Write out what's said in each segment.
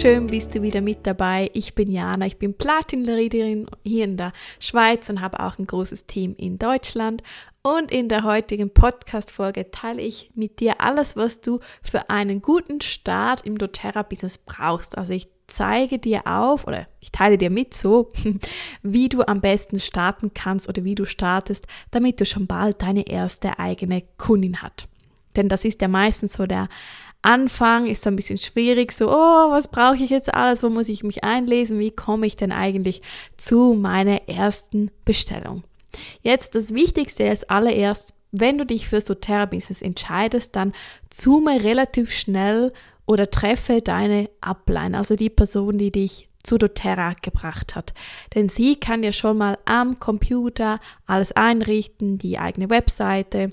schön bist du wieder mit dabei. Ich bin Jana, ich bin Platinleaderin hier in der Schweiz und habe auch ein großes Team in Deutschland. Und in der heutigen Podcast-Folge teile ich mit dir alles, was du für einen guten Start im doTERRA-Business brauchst. Also ich zeige dir auf oder ich teile dir mit so, wie du am besten starten kannst oder wie du startest, damit du schon bald deine erste eigene Kundin hast. Denn das ist ja meistens so der Anfang ist so ein bisschen schwierig, so, oh, was brauche ich jetzt alles, wo muss ich mich einlesen, wie komme ich denn eigentlich zu meiner ersten Bestellung. Jetzt das Wichtigste ist allererst, wenn du dich für doTERRA-Business entscheidest, dann zoome relativ schnell oder treffe deine Upline, also die Person, die dich zu doTERRA gebracht hat. Denn sie kann ja schon mal am Computer alles einrichten, die eigene Webseite,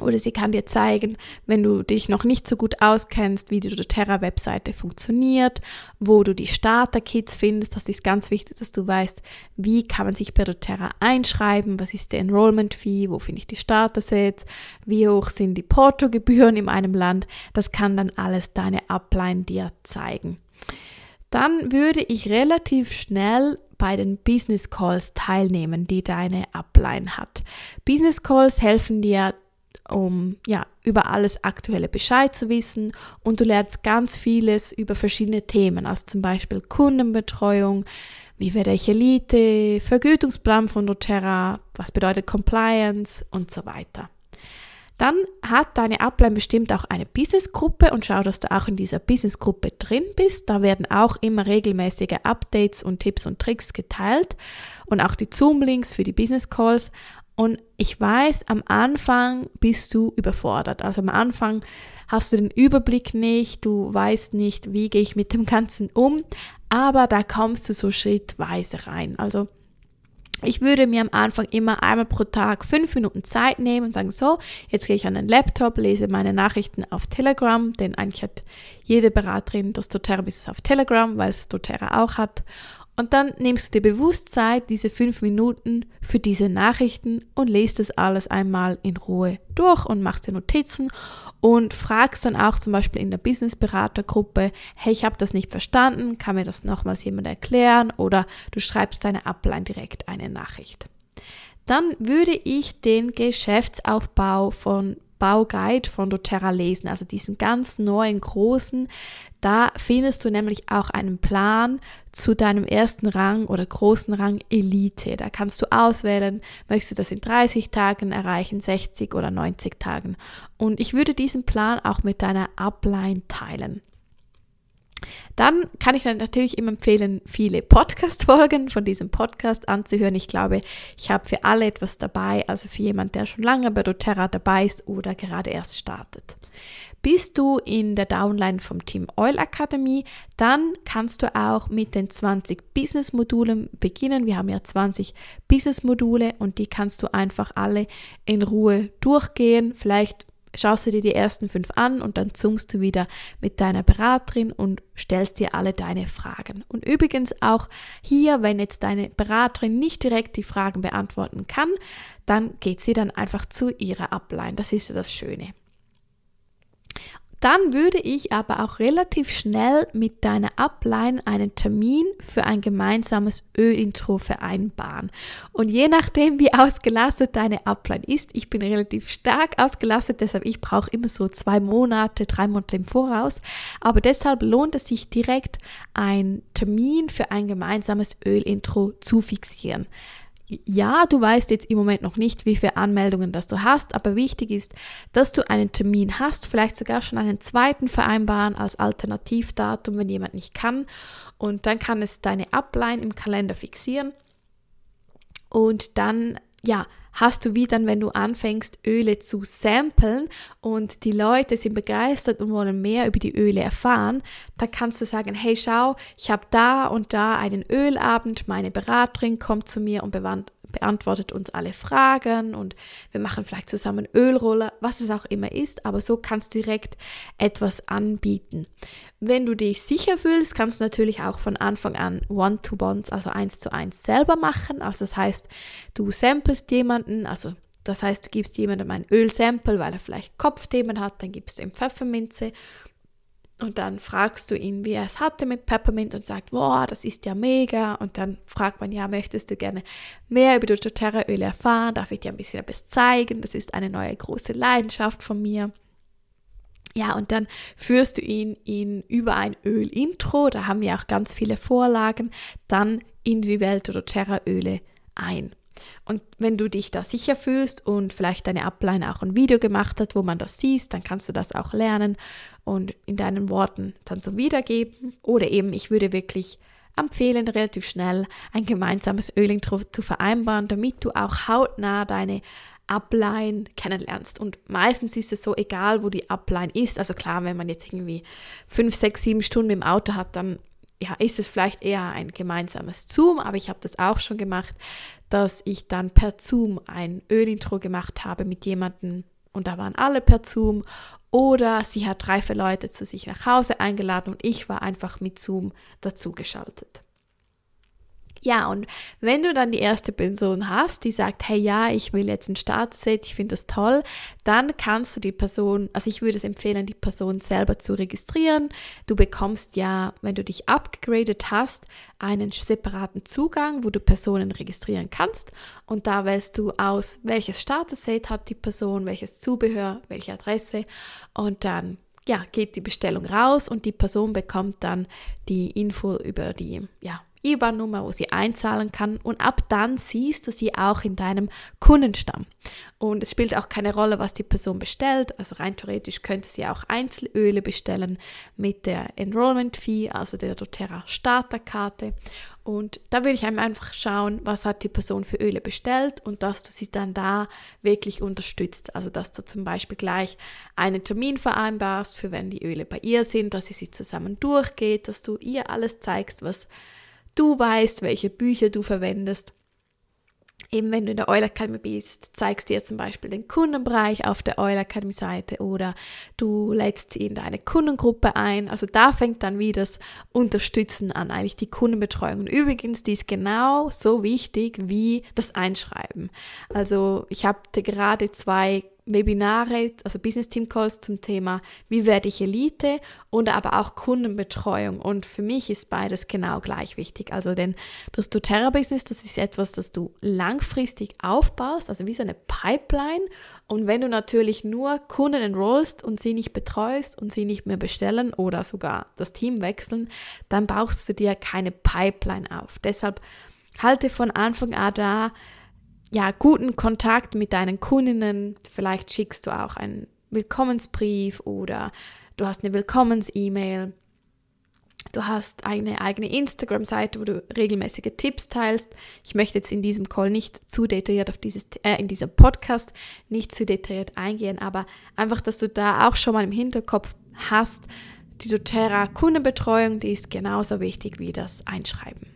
oder sie kann dir zeigen, wenn du dich noch nicht so gut auskennst, wie die doTERRA-Webseite funktioniert, wo du die Starter-Kits findest. Das ist ganz wichtig, dass du weißt, wie kann man sich bei doTERRA einschreiben, was ist der Enrollment-Fee, wo finde ich die Starter-Sets, wie hoch sind die Portogebühren in einem Land. Das kann dann alles deine Upline dir zeigen. Dann würde ich relativ schnell bei den Business Calls teilnehmen, die deine Upline hat. Business Calls helfen dir um ja, über alles aktuelle Bescheid zu wissen und du lernst ganz vieles über verschiedene Themen, also zum Beispiel Kundenbetreuung, wie werde ich Elite, Vergütungsplan von doTERRA, was bedeutet Compliance und so weiter. Dann hat deine Upline bestimmt auch eine Businessgruppe und schau, dass du auch in dieser Businessgruppe drin bist. Da werden auch immer regelmäßige Updates und Tipps und Tricks geteilt und auch die Zoom-Links für die Business Calls. Und ich weiß, am Anfang bist du überfordert. Also am Anfang hast du den Überblick nicht, du weißt nicht, wie gehe ich mit dem Ganzen um, aber da kommst du so schrittweise rein. Also ich würde mir am Anfang immer einmal pro Tag fünf Minuten Zeit nehmen und sagen, so, jetzt gehe ich an den Laptop, lese meine Nachrichten auf Telegram, denn eigentlich hat jede Beraterin das doTERRA-Business auf Telegram, weil es doTERRA auch hat. Und dann nimmst du dir bewusst Zeit, diese fünf Minuten für diese Nachrichten und lest das alles einmal in Ruhe durch und machst dir Notizen und fragst dann auch zum Beispiel in der Business-Beratergruppe, hey, ich habe das nicht verstanden, kann mir das nochmals jemand erklären oder du schreibst deine Upline direkt eine Nachricht. Dann würde ich den Geschäftsaufbau von Bauguide von doTERRA lesen, also diesen ganz neuen großen. Da findest du nämlich auch einen Plan zu deinem ersten Rang oder großen Rang Elite. Da kannst du auswählen, möchtest du das in 30 Tagen erreichen, 60 oder 90 Tagen. Und ich würde diesen Plan auch mit deiner Upline teilen. Dann kann ich dann natürlich immer empfehlen, viele Podcast-Folgen von diesem Podcast anzuhören. Ich glaube, ich habe für alle etwas dabei, also für jemanden, der schon lange bei doTERRA dabei ist oder gerade erst startet. Bist du in der Downline vom Team Oil Academy, dann kannst du auch mit den 20 Business-Modulen beginnen. Wir haben ja 20 Business-Module und die kannst du einfach alle in Ruhe durchgehen. Vielleicht schaust du dir die ersten fünf an und dann zoomst du wieder mit deiner Beraterin und stellst dir alle deine Fragen. Und übrigens auch hier, wenn jetzt deine Beraterin nicht direkt die Fragen beantworten kann, dann geht sie dann einfach zu ihrer Upline. Das ist ja das Schöne. Dann würde ich aber auch relativ schnell mit deiner Upline einen Termin für ein gemeinsames Ölintro vereinbaren. Und je nachdem, wie ausgelastet deine Upline ist, ich bin relativ stark ausgelastet, deshalb ich brauche immer so zwei Monate, drei Monate im Voraus. Aber deshalb lohnt es sich direkt, einen Termin für ein gemeinsames Ölintro zu fixieren ja, du weißt jetzt im Moment noch nicht, wie viele Anmeldungen das du hast, aber wichtig ist, dass du einen Termin hast, vielleicht sogar schon einen zweiten vereinbaren als Alternativdatum, wenn jemand nicht kann. Und dann kann es deine Upline im Kalender fixieren. Und dann, ja, hast du wie dann, wenn du anfängst, Öle zu samplen und die Leute sind begeistert und wollen mehr über die Öle erfahren, dann kannst du sagen, hey, schau, ich habe da und da einen Ölabend, meine Beraterin kommt zu mir und beantwortet uns alle Fragen und wir machen vielleicht zusammen Ölroller, was es auch immer ist, aber so kannst du direkt etwas anbieten. Wenn du dich sicher fühlst, kannst du natürlich auch von Anfang an One-to-Ones, also eins zu eins selber machen. Also das heißt, du samplest jemanden, also das heißt, du gibst jemandem ein Ölsample, weil er vielleicht Kopfthemen hat, dann gibst du ihm Pfefferminze und dann fragst du ihn, wie er es hatte mit Peppermint und sagt, boah, das ist ja mega. Und dann fragt man, ja, möchtest du gerne mehr über doTERRA-Öle erfahren? Darf ich dir ein bisschen etwas zeigen? Das ist eine neue große Leidenschaft von mir. Ja, und dann führst du ihn in, über ein Öl-Intro, da haben wir auch ganz viele Vorlagen, dann in die Welt doTERRA-Öle ein. Und wenn du dich da sicher fühlst und vielleicht deine Upline auch ein Video gemacht hat, wo man das siehst, dann kannst du das auch lernen und in deinen Worten dann so wiedergeben. Oder eben, ich würde wirklich empfehlen, relativ schnell ein gemeinsames Ölintro zu vereinbaren, damit du auch hautnah deine Upline kennenlernst. Und meistens ist es so, egal wo die Upline ist, also klar, wenn man jetzt irgendwie fünf, sechs, sieben Stunden im Auto hat, dann ja, ist es vielleicht eher ein gemeinsames Zoom, aber ich habe das auch schon gemacht, dass ich dann per Zoom ein Ölintro gemacht habe mit jemandem und da waren alle per Zoom oder sie hat drei, vier Leute zu sich nach Hause eingeladen und ich war einfach mit Zoom dazugeschaltet. Ja, und wenn du dann die erste Person hast, die sagt, hey ja, ich will jetzt ein Startset, ich finde das toll, dann kannst du die Person, also ich würde es empfehlen, die Person selber zu registrieren. Du bekommst ja, wenn du dich abgegradet hast, einen separaten Zugang, wo du Personen registrieren kannst. Und da wählst du aus, welches Starter-Set hat die Person, welches Zubehör, welche Adresse. Und dann ja, geht die Bestellung raus und die Person bekommt dann die Info über die ja, IBAN-Nummer, wo sie einzahlen kann und ab dann siehst du sie auch in deinem Kundenstamm. Und es spielt auch keine Rolle, was die Person bestellt. Also rein theoretisch könnte sie auch Einzelöle bestellen mit der Enrollment Fee, also der doTERRA Starterkarte. Und da würde ich einfach schauen, was hat die Person für Öle bestellt und dass du sie dann da wirklich unterstützt. Also dass du zum Beispiel gleich einen Termin vereinbarst, für wenn die Öle bei ihr sind, dass sie sie zusammen durchgeht, dass du ihr alles zeigst, was Du weißt, welche Bücher du verwendest. Eben wenn du in der Euler Academy bist, zeigst du dir zum Beispiel den Kundenbereich auf der Euler Academy Seite oder du lädst sie in deine Kundengruppe ein. Also da fängt dann wieder das Unterstützen an, eigentlich die Kundenbetreuung. Und übrigens, die ist genau so wichtig wie das Einschreiben. Also ich hatte gerade zwei Webinare, also Business Team Calls zum Thema, wie werde ich Elite und aber auch Kundenbetreuung. Und für mich ist beides genau gleich wichtig. Also denn das doTERRA Business, das ist etwas, das du langfristig aufbaust, also wie so eine Pipeline. Und wenn du natürlich nur Kunden enrollst und sie nicht betreust und sie nicht mehr bestellen oder sogar das Team wechseln, dann baust du dir keine Pipeline auf. Deshalb halte von Anfang an da ja, guten Kontakt mit deinen Kundinnen. Vielleicht schickst du auch einen Willkommensbrief oder du hast eine Willkommens-E-Mail. Du hast eine eigene Instagram-Seite, wo du regelmäßige Tipps teilst. Ich möchte jetzt in diesem Call nicht zu detailliert auf dieses, äh, in diesem Podcast nicht zu detailliert eingehen, aber einfach, dass du da auch schon mal im Hinterkopf hast, die doTERRA Kundenbetreuung, die ist genauso wichtig wie das Einschreiben.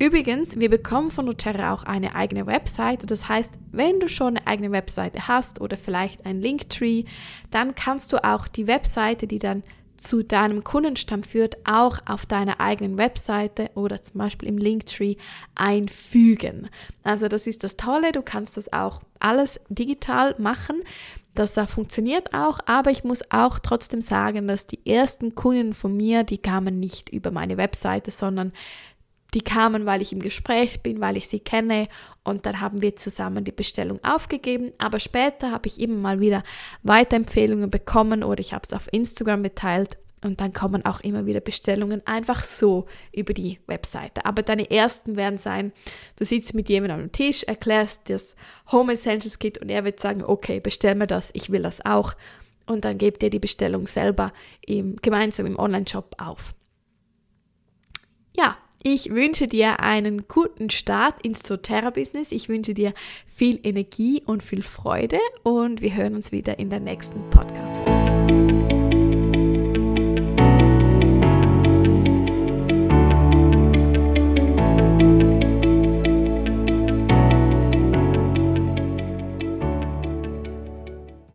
Übrigens, wir bekommen von doTERRA auch eine eigene Webseite. Das heißt, wenn du schon eine eigene Webseite hast oder vielleicht ein Linktree, dann kannst du auch die Webseite, die dann zu deinem Kundenstamm führt, auch auf deiner eigenen Webseite oder zum Beispiel im Linktree einfügen. Also das ist das Tolle, du kannst das auch alles digital machen. Das funktioniert auch, aber ich muss auch trotzdem sagen, dass die ersten Kunden von mir, die kamen nicht über meine Webseite, sondern die kamen, weil ich im Gespräch bin, weil ich sie kenne und dann haben wir zusammen die Bestellung aufgegeben. Aber später habe ich immer mal wieder Weiterempfehlungen bekommen oder ich habe es auf Instagram geteilt und dann kommen auch immer wieder Bestellungen einfach so über die Webseite. Aber deine ersten werden sein, du sitzt mit jemandem am Tisch, erklärst das Home Essentials Kit und er wird sagen, okay, bestell mir das, ich will das auch. Und dann gebt ihr die Bestellung selber im, gemeinsam im Online-Shop auf. Ja, ich wünsche dir einen guten Start ins doTERRA-Business. Ich wünsche dir viel Energie und viel Freude und wir hören uns wieder in der nächsten Podcast.